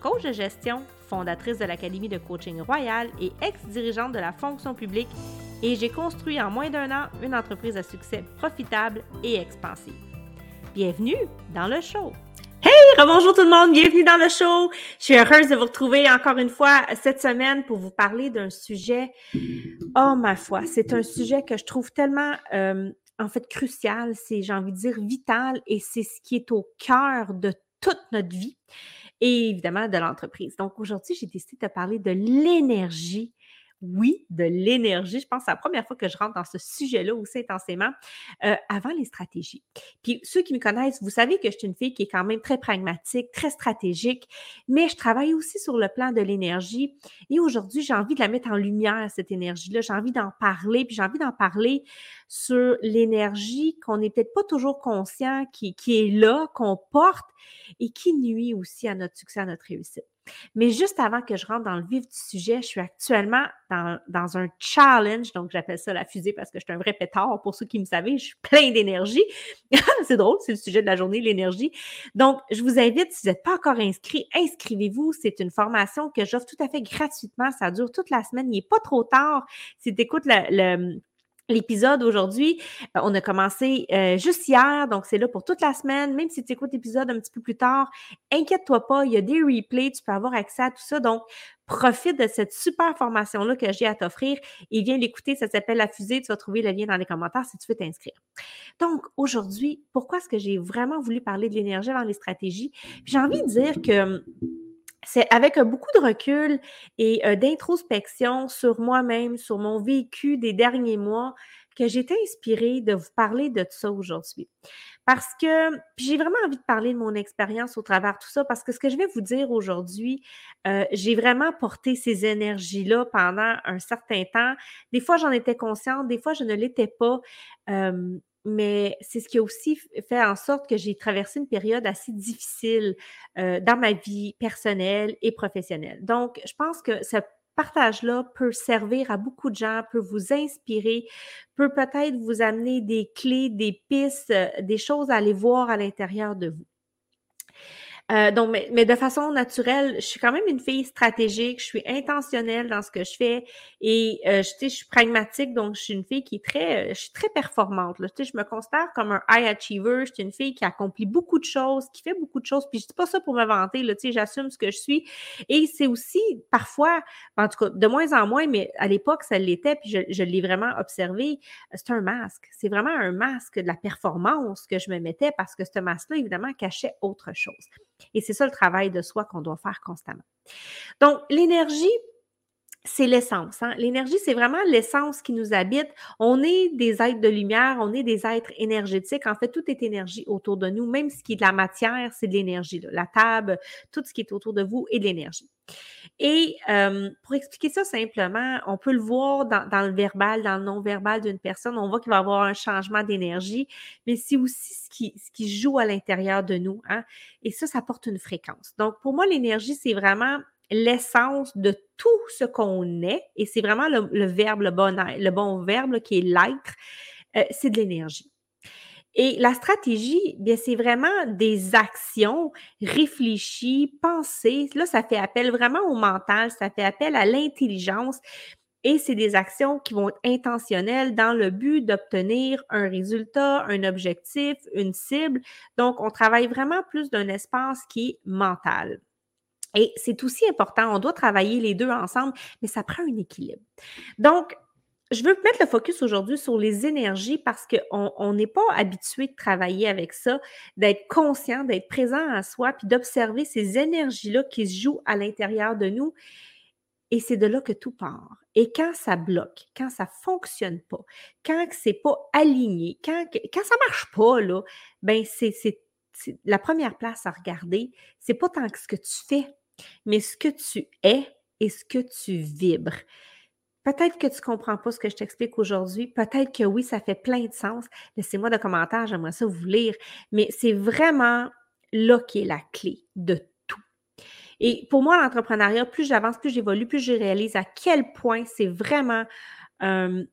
coach de gestion, fondatrice de l'Académie de coaching royal et ex-dirigeante de la fonction publique, et j'ai construit en moins d'un an une entreprise à succès profitable et expansive. Bienvenue dans le show! Hey, bonjour tout le monde, bienvenue dans le show. Je suis heureuse de vous retrouver encore une fois cette semaine pour vous parler d'un sujet, oh ma foi, c'est un sujet que je trouve tellement euh, en fait crucial, c'est j'ai envie de dire vital et c'est ce qui est au cœur de toute notre vie et évidemment de l'entreprise. Donc aujourd'hui, j'ai décidé de parler de l'énergie oui, de l'énergie. Je pense que c'est la première fois que je rentre dans ce sujet-là aussi intensément euh, avant les stratégies. Puis ceux qui me connaissent, vous savez que je suis une fille qui est quand même très pragmatique, très stratégique, mais je travaille aussi sur le plan de l'énergie. Et aujourd'hui, j'ai envie de la mettre en lumière, cette énergie-là. J'ai envie d'en parler, puis j'ai envie d'en parler sur l'énergie qu'on n'est peut-être pas toujours conscient, qui, qui est là, qu'on porte et qui nuit aussi à notre succès, à notre réussite. Mais juste avant que je rentre dans le vif du sujet, je suis actuellement dans, un challenge, donc j'appelle ça la fusée parce que je suis un vrai pétard. Pour ceux qui me savent, je suis plein d'énergie. c'est drôle, c'est le sujet de la journée, l'énergie. Donc, je vous invite, si vous n'êtes pas encore inscrit, inscrivez-vous. C'est une formation que j'offre tout à fait gratuitement. Ça dure toute la semaine. Il n'est pas trop tard. Si tu écoutes le l'épisode aujourd'hui. Euh, on a commencé euh, juste hier, donc c'est là pour toute la semaine. Même si tu écoutes l'épisode un petit peu plus tard, inquiète-toi pas, il y a des replays, tu peux avoir accès à tout ça. Donc, profite de cette super formation-là que j'ai à t'offrir et viens l'écouter. Ça s'appelle La Fusée. Tu vas trouver le lien dans les commentaires si tu veux t'inscrire. Donc, aujourd'hui, pourquoi est-ce que j'ai vraiment voulu parler de l'énergie dans les stratégies? J'ai envie de dire que c'est avec beaucoup de recul et d'introspection sur moi-même, sur mon vécu des derniers mois, que j'ai été inspirée de vous parler de ça aujourd'hui. Parce que j'ai vraiment envie de parler de mon expérience au travers de tout ça, parce que ce que je vais vous dire aujourd'hui, j'ai vraiment porté ces énergies-là pendant un certain temps. Des fois, j'en étais consciente, des fois, je ne l'étais pas mais c'est ce qui a aussi fait en sorte que j'ai traversé une période assez difficile euh, dans ma vie personnelle et professionnelle. Donc, je pense que ce partage-là peut servir à beaucoup de gens, peut vous inspirer, peut peut-être vous amener des clés, des pistes, euh, des choses à aller voir à l'intérieur de vous. Euh, donc, mais, de façon naturelle, je suis quand même une fille stratégique, je suis intentionnelle dans ce que je fais et euh, je, je suis pragmatique, donc je suis une fille qui est très, euh, je suis très performante. Là. Je me considère comme un high achiever, je suis une fille qui accomplit beaucoup de choses, qui fait beaucoup de choses, puis je dis pas ça pour me vanter, là, j'assume ce que je suis. Et c'est aussi parfois, en tout cas de moins en moins, mais à l'époque, ça l'était, puis je, je l'ai vraiment observé, c'est un masque. C'est vraiment un masque de la performance que je me mettais parce que ce masque-là, évidemment, cachait autre chose. Et c'est ça le travail de soi qu'on doit faire constamment. Donc, l'énergie, c'est l'essence. Hein. L'énergie, c'est vraiment l'essence qui nous habite. On est des êtres de lumière, on est des êtres énergétiques. En fait, tout est énergie autour de nous. Même ce qui est de la matière, c'est de l'énergie. La table, tout ce qui est autour de vous est de l'énergie. Et pour expliquer ça simplement, on peut le voir dans, le verbal, dans le non-verbal d'une personne. On voit qu'il va avoir un changement d'énergie, mais c'est aussi ce qui, joue à l'intérieur de nous. Hein. Et ça, ça porte une fréquence. Donc, pour moi, l'énergie, c'est vraiment l'essence de tout ce qu'on est, et c'est vraiment le, verbe, le bon, le bon verbe qui est l'être, euh, c'est de l'énergie. Et la stratégie, bien, c'est vraiment des actions réfléchies, pensées. Là, ça fait appel vraiment au mental, ça fait appel à l'intelligence. Et c'est des actions qui vont être intentionnelles dans le but d'obtenir un résultat, un objectif, une cible. Donc, on travaille vraiment plus d'un espace qui est mental. Et c'est aussi important, on doit travailler les deux ensemble, mais ça prend un équilibre. Donc, je veux mettre le focus aujourd'hui sur les énergies parce qu'on n'est pas habitué de travailler avec ça, d'être conscient, d'être présent à soi, puis d'observer ces énergies-là qui se jouent à l'intérieur de nous. Et c'est de là que tout part. Et quand ça bloque, quand ça ne fonctionne pas, quand c'est pas aligné, quand, quand ça marche pas, là, ben c'est la première place à regarder, c'est pas tant que ce que tu fais, mais ce que tu es et ce que tu vibres. Peut-être que tu ne comprends pas ce que je t'explique aujourd'hui. Peut-être que oui, ça fait plein de sens. Laissez-moi des commentaires, j'aimerais ça vous lire. Mais c'est vraiment là qui est la clé de tout. Et pour moi, l'entrepreneuriat, plus j'avance, plus j'évolue, plus je réalise à quel point c'est vraiment un,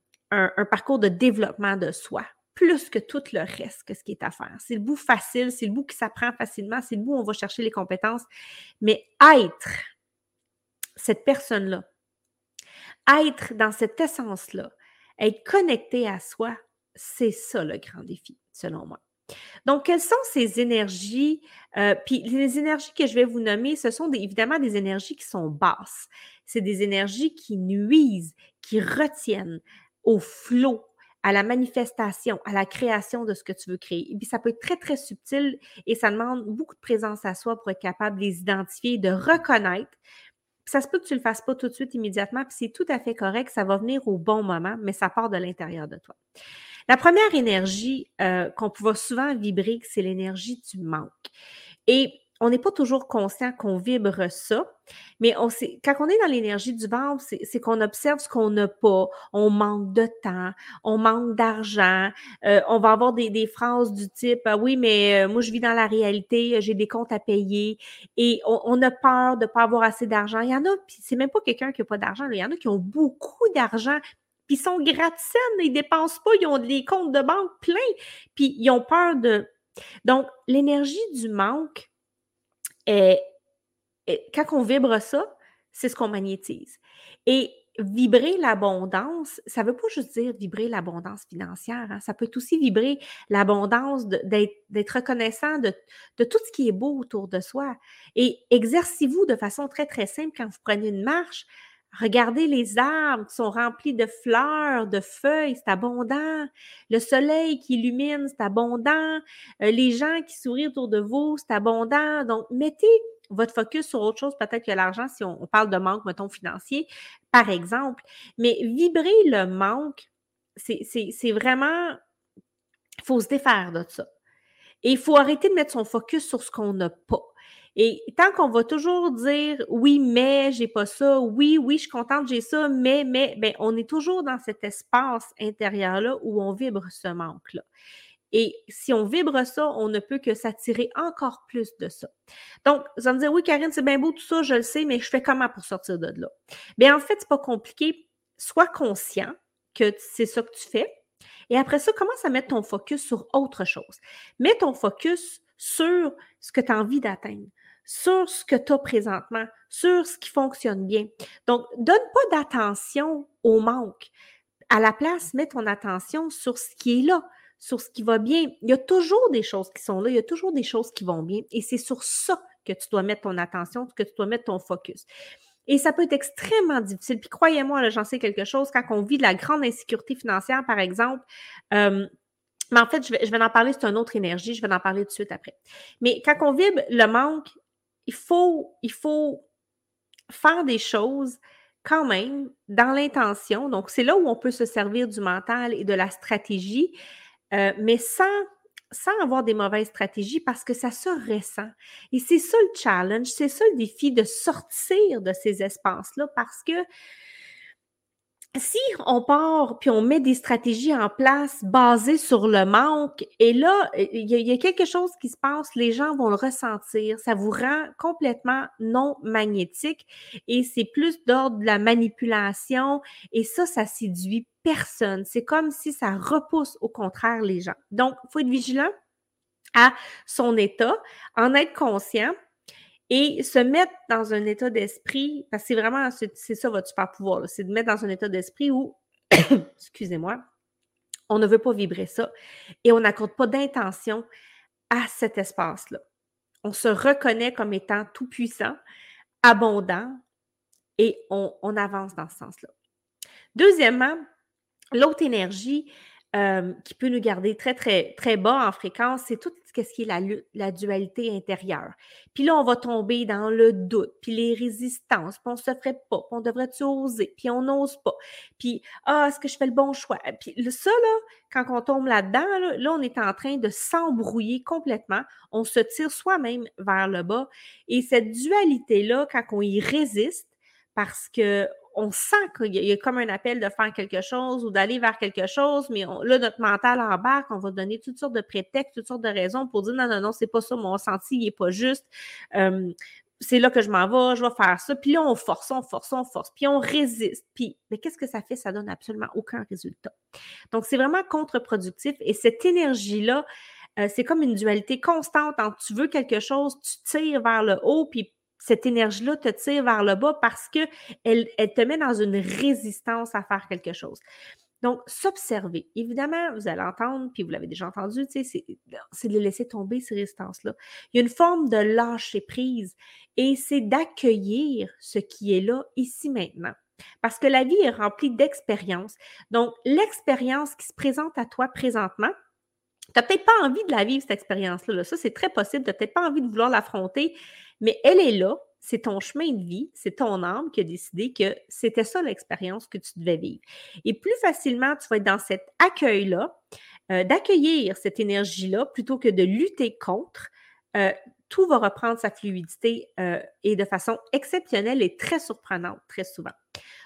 parcours de développement de soi, plus que tout le reste que ce qui est à faire. C'est le bout facile, c'est le bout qui s'apprend facilement, c'est le bout où on va chercher les compétences. Mais être cette personne-là, être dans cette essence-là, être connecté à soi, c'est ça le grand défi, selon moi. Donc, quelles sont ces énergies? Euh, puis les énergies que je vais vous nommer, ce sont évidemment des énergies qui sont basses. C'est des énergies qui nuisent, qui retiennent au flot, à la manifestation, à la création de ce que tu veux créer. Et puis, ça peut être très, très subtil et ça demande beaucoup de présence à soi pour être capable de les identifier, de reconnaître ça se peut que tu ne le fasses pas tout de suite immédiatement, puis c'est tout à fait correct, ça va venir au bon moment, mais ça part de l'intérieur de toi. La première énergie euh, qu'on peut souvent vibrer, c'est l'énergie du manque. Et on n'est pas toujours conscient qu'on vibre ça, mais on sait, quand on est dans l'énergie du ventre, c'est qu'on observe ce qu'on n'a pas. On manque de temps, on manque d'argent, euh, on va avoir des, phrases du type ah Oui, mais euh, moi, je vis dans la réalité, j'ai des comptes à payer et on, a peur de ne pas avoir assez d'argent. Il y en a, puis c'est même pas quelqu'un qui n'a pas d'argent, il y en a qui ont beaucoup d'argent, puis ils sont gratte ils dépensent pas, ils ont des comptes de banque pleins, puis ils ont peur de. Donc, l'énergie du manque, et, quand on vibre ça, c'est ce qu'on magnétise. Et vibrer l'abondance, ça ne veut pas juste dire vibrer l'abondance financière, hein. ça peut aussi vibrer l'abondance d'être reconnaissant de, de, tout ce qui est beau autour de soi. Et exercez-vous de façon très, très simple quand vous prenez une marche. Regardez les arbres qui sont remplis de fleurs, de feuilles, c'est abondant. Le soleil qui illumine, c'est abondant. Euh, les gens qui sourient autour de vous, c'est abondant. Donc, mettez votre focus sur autre chose, peut-être que l'argent, si on, parle de manque, mettons, financier, par exemple. Mais vibrer le manque, c'est vraiment, il faut se défaire de ça. Et il faut arrêter de mettre son focus sur ce qu'on n'a pas. Et tant qu'on va toujours dire oui, mais j'ai pas ça, oui, oui, je suis contente, j'ai ça, mais, mais, ben, on est toujours dans cet espace intérieur-là où on vibre ce manque-là. Et si on vibre ça, on ne peut que s'attirer encore plus de ça. Donc, vous allez me dire, oui, Karine, c'est bien beau tout ça, je le sais, mais je fais comment pour sortir de là? Bien, en fait, c'est pas compliqué. Sois conscient que c'est ça que tu fais. Et après ça, commence à mettre ton focus sur autre chose. Mets ton focus sur ce que tu as envie d'atteindre sur ce que tu as présentement, sur ce qui fonctionne bien. Donc, donne pas d'attention au manque. À la place, mets ton attention sur ce qui est là, sur ce qui va bien. Il y a toujours des choses qui sont là, il y a toujours des choses qui vont bien. Et c'est sur ça que tu dois mettre ton attention, que tu dois mettre ton focus. Et ça peut être extrêmement difficile. Puis croyez-moi, j'en sais quelque chose, quand on vit de la grande insécurité financière, par exemple, euh, mais en fait, je vais, je vais en parler, c'est une autre énergie, je vais en parler tout de suite après. Mais quand on vibre le manque, il faut, il faut faire des choses quand même dans l'intention. Donc, c'est là où on peut se servir du mental et de la stratégie, euh, mais sans, sans avoir des mauvaises stratégies parce que ça se ressent. Et c'est ça le challenge, c'est ça le défi de sortir de ces espaces-là parce que si on part puis on met des stratégies en place basées sur le manque, et là, il y, a quelque chose qui se passe, les gens vont le ressentir, ça vous rend complètement non magnétique et c'est plus d'ordre de la manipulation et ça, ça séduit personne. C'est comme si ça repousse au contraire les gens. Donc, il faut être vigilant à son état, en être conscient et se mettre dans un état d'esprit, parce que c'est vraiment, c'est ça votre super pouvoir, c'est de mettre dans un état d'esprit où, excusez-moi, on ne veut pas vibrer ça et on n'accorde pas d'intention à cet espace-là. On se reconnaît comme étant tout puissant, abondant et on, on avance dans ce sens-là. Deuxièmement, l'autre énergie, euh, qui peut nous garder très, très, très bas en fréquence, c'est tout ce qui est la, la dualité intérieure. Puis là, on va tomber dans le doute, puis les résistances, puis on se ferait pas, puis on devrait-tu oser, puis on n'ose pas. Puis, ah, est-ce que je fais le bon choix? Puis ça, là, quand on tombe là-dedans, là, là, on est en train de s'embrouiller complètement. On se tire soi-même vers le bas. Et cette dualité-là, quand on y résiste, parce que on sent qu'il y, a comme un appel de faire quelque chose ou d'aller vers quelque chose, mais là, notre mental embarque, on va donner toutes sortes de prétextes, toutes sortes de raisons pour dire non, non, non, c'est pas ça, mon ressenti, il n'est pas juste. c'est là que je m'en vais, je vais faire ça. Puis là, on force, on force, on force, puis on résiste. Puis, mais qu'est-ce que ça fait? Ça donne absolument aucun résultat. Donc, c'est vraiment contre-productif. Et cette énergie-là, euh, c'est comme une dualité constante entre tu veux quelque chose, tu tires vers le haut, puis cette énergie-là te tire vers le bas parce qu'elle elle te met dans une résistance à faire quelque chose. Donc, s'observer. Évidemment, vous allez entendre, puis vous l'avez déjà entendu, c'est de laisser tomber ces résistances-là. Il y a une forme de lâcher prise et c'est d'accueillir ce qui est là, ici, maintenant. Parce que la vie est remplie d'expériences. Donc, l'expérience qui se présente à toi présentement, tu n'as peut-être pas envie de la vivre, cette expérience-là. Ça, c'est très possible. Tu n'as peut-être pas envie de vouloir l'affronter, mais elle est là. C'est ton chemin de vie, c'est ton âme qui a décidé que c'était ça l'expérience que tu devais vivre. Et plus facilement tu vas être dans cet accueil-là, euh, d'accueillir cette énergie-là plutôt que de lutter contre, euh, tout va reprendre sa fluidité euh, et de façon exceptionnelle et très surprenante, très souvent.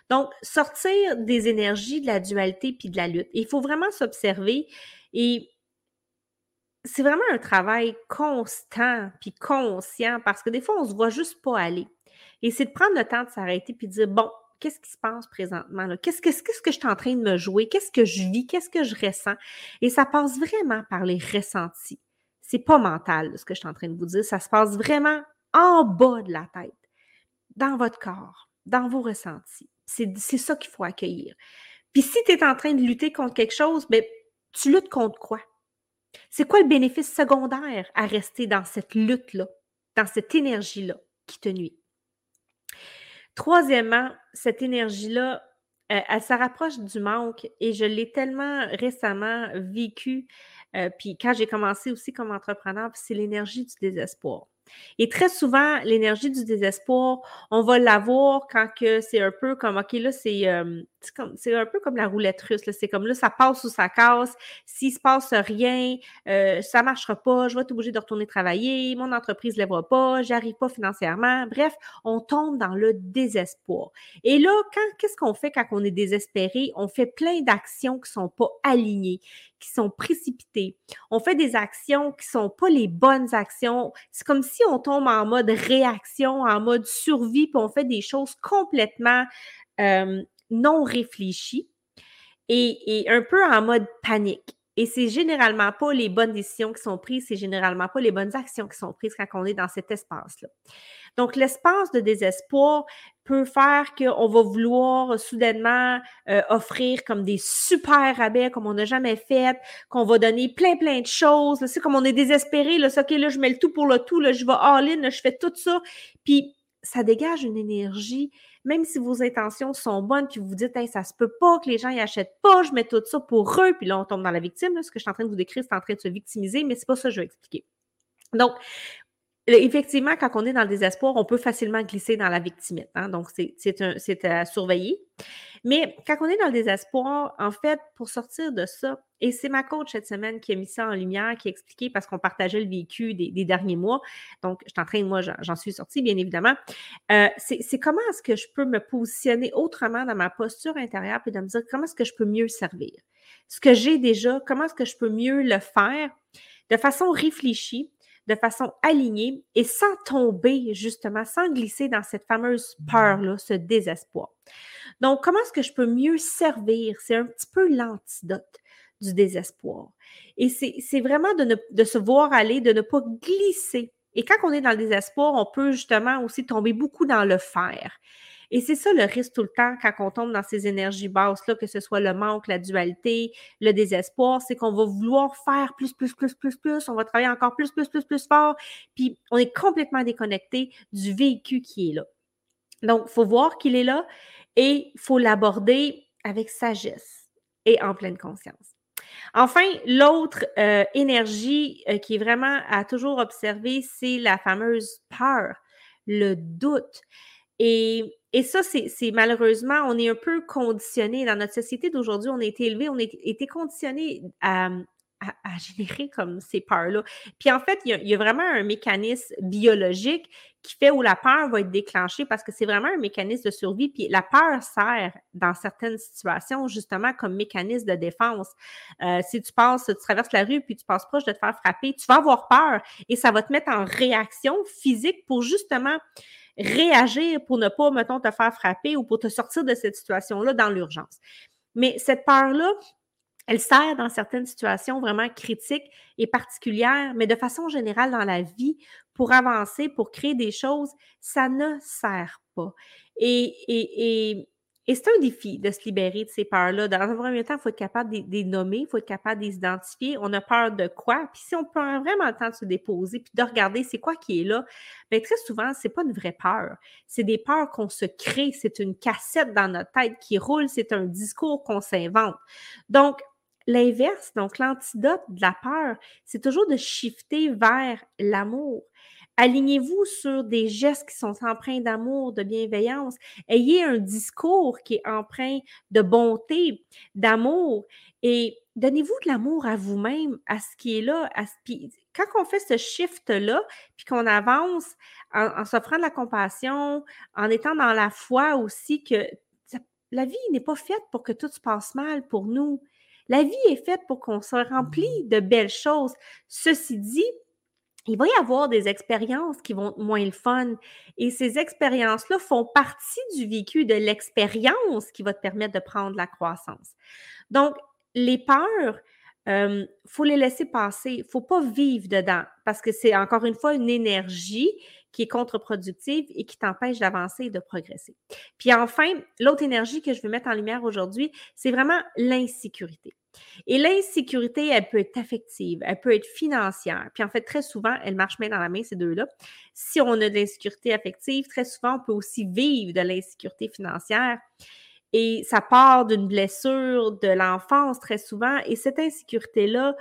Donc, sortir des énergies de la dualité puis de la lutte. Il faut vraiment s'observer et c'est vraiment un travail constant puis conscient parce que des fois, on ne se voit juste pas aller. Et c'est de prendre le temps de s'arrêter puis de dire bon, qu'est-ce qui se passe présentement? Qu'est-ce que, je suis en train de me jouer? Qu'est-ce que je vis? Qu'est-ce que je ressens? Et ça passe vraiment par les ressentis. C'est pas mental, ce que je suis en train de vous dire. Ça se passe vraiment en bas de la tête, dans votre corps, dans vos ressentis. C'est, c'est ça qu'il faut accueillir. Puis si tu es en train de lutter contre quelque chose, bien, tu luttes contre quoi? C'est quoi le bénéfice secondaire à rester dans cette lutte-là, dans cette énergie-là qui te nuit? Troisièmement, cette énergie-là, euh, elle, se rapproche du manque et je l'ai tellement récemment vécu. Euh, puis quand j'ai commencé aussi comme entrepreneur, c'est l'énergie du désespoir. Et très souvent, l'énergie du désespoir, on va l'avoir quand c'est un peu comme, OK, là, c'est c'est un peu comme la roulette russe. C'est comme là, ça passe ou ça casse. S'il se passe rien, euh, ça ne marchera pas, je vais être obligé de retourner travailler, mon entreprise ne lèvera pas, j'arrive pas financièrement. Bref, on tombe dans le désespoir. Et là, quand qu'est-ce qu'on fait quand on est désespéré? On fait plein d'actions qui ne sont pas alignées, qui sont précipitées. On fait des actions qui ne sont pas les bonnes actions. C'est comme si on tombe en mode réaction, en mode survie, puis on fait des choses complètement euh, non réfléchi et, un peu en mode panique. Et c'est généralement pas les bonnes décisions qui sont prises, c'est généralement pas les bonnes actions qui sont prises quand on est dans cet espace-là. Donc, l'espace de désespoir peut faire qu'on va vouloir soudainement euh, offrir comme des super rabais comme on n'a jamais fait, qu'on va donner plein, plein de choses. C'est comme on est désespéré, là, OK, là, je mets le tout pour le tout, là, je vais all-in, je fais tout ça. Puis, ça dégage une énergie même si vos intentions sont bonnes, puis vous vous dites, ça se peut pas que les gens y achètent pas, je mets tout ça pour eux, puis là, on tombe dans la victime. ce que je suis en train de vous décrire, c'est en train de se victimiser, mais c'est pas ça que je vais expliquer. Donc, effectivement, quand on est dans le désespoir, on peut facilement glisser dans la victimite. Hein. Donc, c'est à surveiller. Mais quand on est dans le désespoir, en fait, pour sortir de ça, et c'est ma coach cette semaine qui a mis ça en lumière, qui a expliqué parce qu'on partageait le vécu des, derniers mois. Donc, je train, moi, j'en suis sortie, bien évidemment. Euh, c'est comment est-ce que je peux me positionner autrement dans ma posture intérieure et de me dire comment est-ce que je peux mieux servir? Ce que j'ai déjà, comment est-ce que je peux mieux le faire? De façon réfléchie, de façon alignée et sans tomber, justement, sans glisser dans cette fameuse peur-là, ce désespoir. Donc, comment est-ce que je peux mieux servir? C'est un petit peu l'antidote du désespoir. Et c'est vraiment de, de se voir aller, de ne pas glisser. Et quand on est dans le désespoir, on peut justement aussi tomber beaucoup dans le faire. Et c'est ça le risque tout le temps quand on tombe dans ces énergies basses-là, que ce soit le manque, la dualité, le désespoir, c'est qu'on va vouloir faire plus, plus, plus, plus, plus, on va travailler encore plus, plus, plus, plus fort, puis on est complètement déconnecté du véhicule qui est là. Donc, il faut voir qu'il est là et il faut l'aborder avec sagesse et en pleine conscience. Enfin, l'autre euh, énergie euh, qui est vraiment à toujours observer, c'est la fameuse peur, le doute. Et, ça, c'est malheureusement, on est un peu conditionné dans notre société d'aujourd'hui. On a été élevé, on a été conditionné à, générer comme ces peurs-là. Puis en fait, il y, a, vraiment un mécanisme biologique qui fait où la peur va être déclenchée parce que c'est vraiment un mécanisme de survie. Puis la peur sert dans certaines situations justement comme mécanisme de défense. Euh, si tu passes, tu traverses la rue puis tu passes proche de te faire frapper, tu vas avoir peur et ça va te mettre en réaction physique pour justement réagir pour ne pas, mettons, te faire frapper ou pour te sortir de cette situation-là dans l'urgence. Mais cette peur-là, elle sert dans certaines situations vraiment critiques et particulières, mais de façon générale dans la vie, pour avancer, pour créer des choses, ça ne sert pas. Et, et, et, c'est un défi de se libérer de ces peurs-là. Dans un premier temps, il faut être capable de, les nommer, il faut être capable de les identifier. On a peur de quoi? Puis si on prend vraiment le temps de se déposer, puis de regarder c'est quoi qui est là, bien, très souvent, c'est pas une vraie peur. C'est des peurs qu'on se crée. C'est une cassette dans notre tête qui roule. C'est un discours qu'on s'invente. Donc, L'inverse, donc l'antidote de la peur, c'est toujours de shifter vers l'amour. Alignez-vous sur des gestes qui sont empreints d'amour, de bienveillance. Ayez un discours qui est empreint de bonté, d'amour et donnez-vous de l'amour à vous-même, à ce qui est là. À quand on fait ce shift-là, puis qu'on avance en, en s'offrant de la compassion, en étant dans la foi aussi que la vie n'est pas faite pour que tout se passe mal pour nous. La vie est faite pour qu'on se remplit de belles choses. Ceci dit, il va y avoir des expériences qui vont être moins le fun. Et ces expériences-là font partie du vécu de l'expérience qui va te permettre de prendre la croissance. Donc, les peurs, il euh, faut les laisser passer. Il ne faut pas vivre dedans parce que c'est encore une fois une énergie qui est contre-productive et qui t'empêche d'avancer et de progresser. Puis enfin, l'autre énergie que je veux mettre en lumière aujourd'hui, c'est vraiment l'insécurité. Et l'insécurité, elle peut être affective, elle peut être financière. Puis en fait, très souvent, elle marche main dans la main, ces deux-là. Si on a de l'insécurité affective, très souvent, on peut aussi vivre de l'insécurité financière. Et ça part d'une blessure de l'enfance très souvent. Et cette insécurité-là,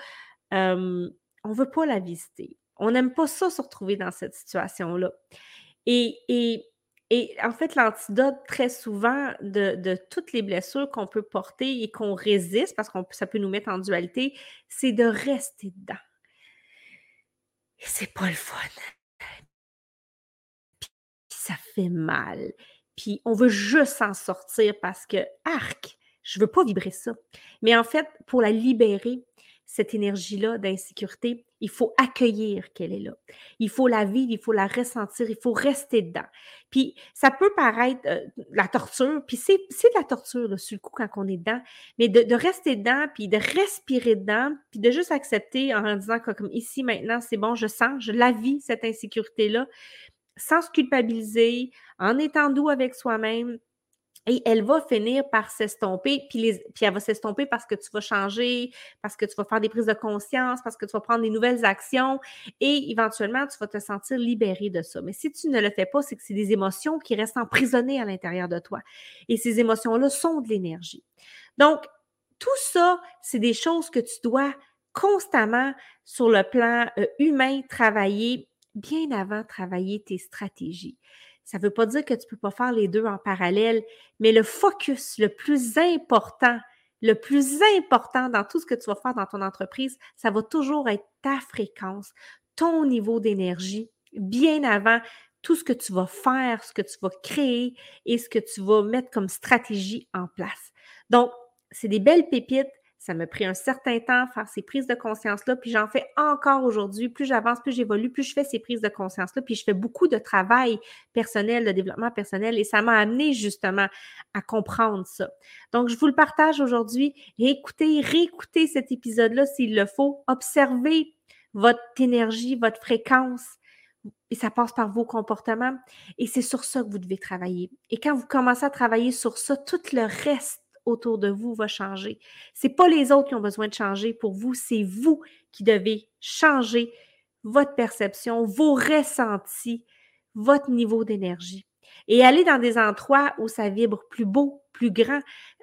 euh, on ne veut pas la visiter. On n'aime pas ça se retrouver dans cette situation-là. Et, et et en fait, l'antidote, très souvent, de, toutes les blessures qu'on peut porter et qu'on résiste, parce que ça peut nous mettre en dualité, c'est de rester dedans. Et c'est pas le fun. Puis ça fait mal. Puis on veut juste s'en sortir parce que, arc, je veux pas vibrer ça. Mais en fait, pour la libérer, cette énergie-là d'insécurité, il faut accueillir qu'elle est là. Il faut la vivre, il faut la ressentir, il faut rester dedans. Puis ça peut paraître euh, la torture, puis c'est, de la torture sur le coup quand on est dedans, mais de, rester dedans, puis de respirer dedans, puis de juste accepter en disant que, comme ici maintenant, c'est bon, je sens, je la vis, cette insécurité-là, sans se culpabiliser, en étant doux avec soi-même, et elle va finir par s'estomper, puis, elle va s'estomper parce que tu vas changer, parce que tu vas faire des prises de conscience, parce que tu vas prendre des nouvelles actions et éventuellement, tu vas te sentir libéré de ça. Mais si tu ne le fais pas, c'est que c'est des émotions qui restent emprisonnées à l'intérieur de toi. Et ces émotions-là sont de l'énergie. Donc, tout ça, c'est des choses que tu dois constamment sur le plan euh, humain travailler bien avant travailler tes stratégies. Ça ne veut pas dire que tu ne peux pas faire les deux en parallèle, mais le focus le plus important, le plus important dans tout ce que tu vas faire dans ton entreprise, ça va toujours être ta fréquence, ton niveau d'énergie, bien avant tout ce que tu vas faire, ce que tu vas créer et ce que tu vas mettre comme stratégie en place. Donc, c'est des belles pépites. Ça m'a pris un certain temps à faire ces prises de conscience-là, puis j'en fais encore aujourd'hui. Plus j'avance, plus j'évolue, plus je fais ces prises de conscience-là, puis je fais beaucoup de travail personnel, de développement personnel, et ça m'a amené justement à comprendre ça. Donc, je vous le partage aujourd'hui. Écoutez, réécoutez cet épisode-là s'il le faut. Observez votre énergie, votre fréquence, et ça passe par vos comportements. Et c'est sur ça que vous devez travailler. Et quand vous commencez à travailler sur ça, tout le reste autour de vous va changer. C'est pas les autres qui ont besoin de changer pour vous, c'est vous qui devez changer votre perception, vos ressentis, votre niveau d'énergie. Et aller dans des endroits où ça vibre plus beau, plus grand.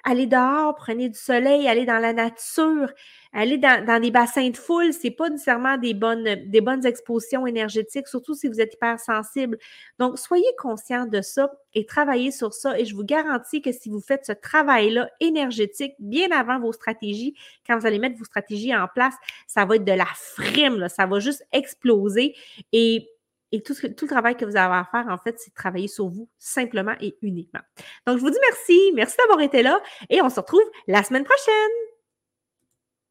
Allez dehors, prenez du soleil, allez dans la nature, allez dans, des bassins de foule. C'est pas nécessairement des bonnes, des bonnes expositions énergétiques, surtout si vous êtes hypersensible. Donc, soyez conscient de ça et travaillez sur ça. Et je vous garantis que si vous faites ce travail-là énergétique bien avant vos stratégies, quand vous allez mettre vos stratégies en place, ça va être de la frime, ça va juste exploser. Et Et tout, le travail que vous avez à faire, en fait, c'est de travailler sur vous simplement et uniquement. Donc, je vous dis merci. Merci d'avoir été là et on se retrouve la semaine prochaine.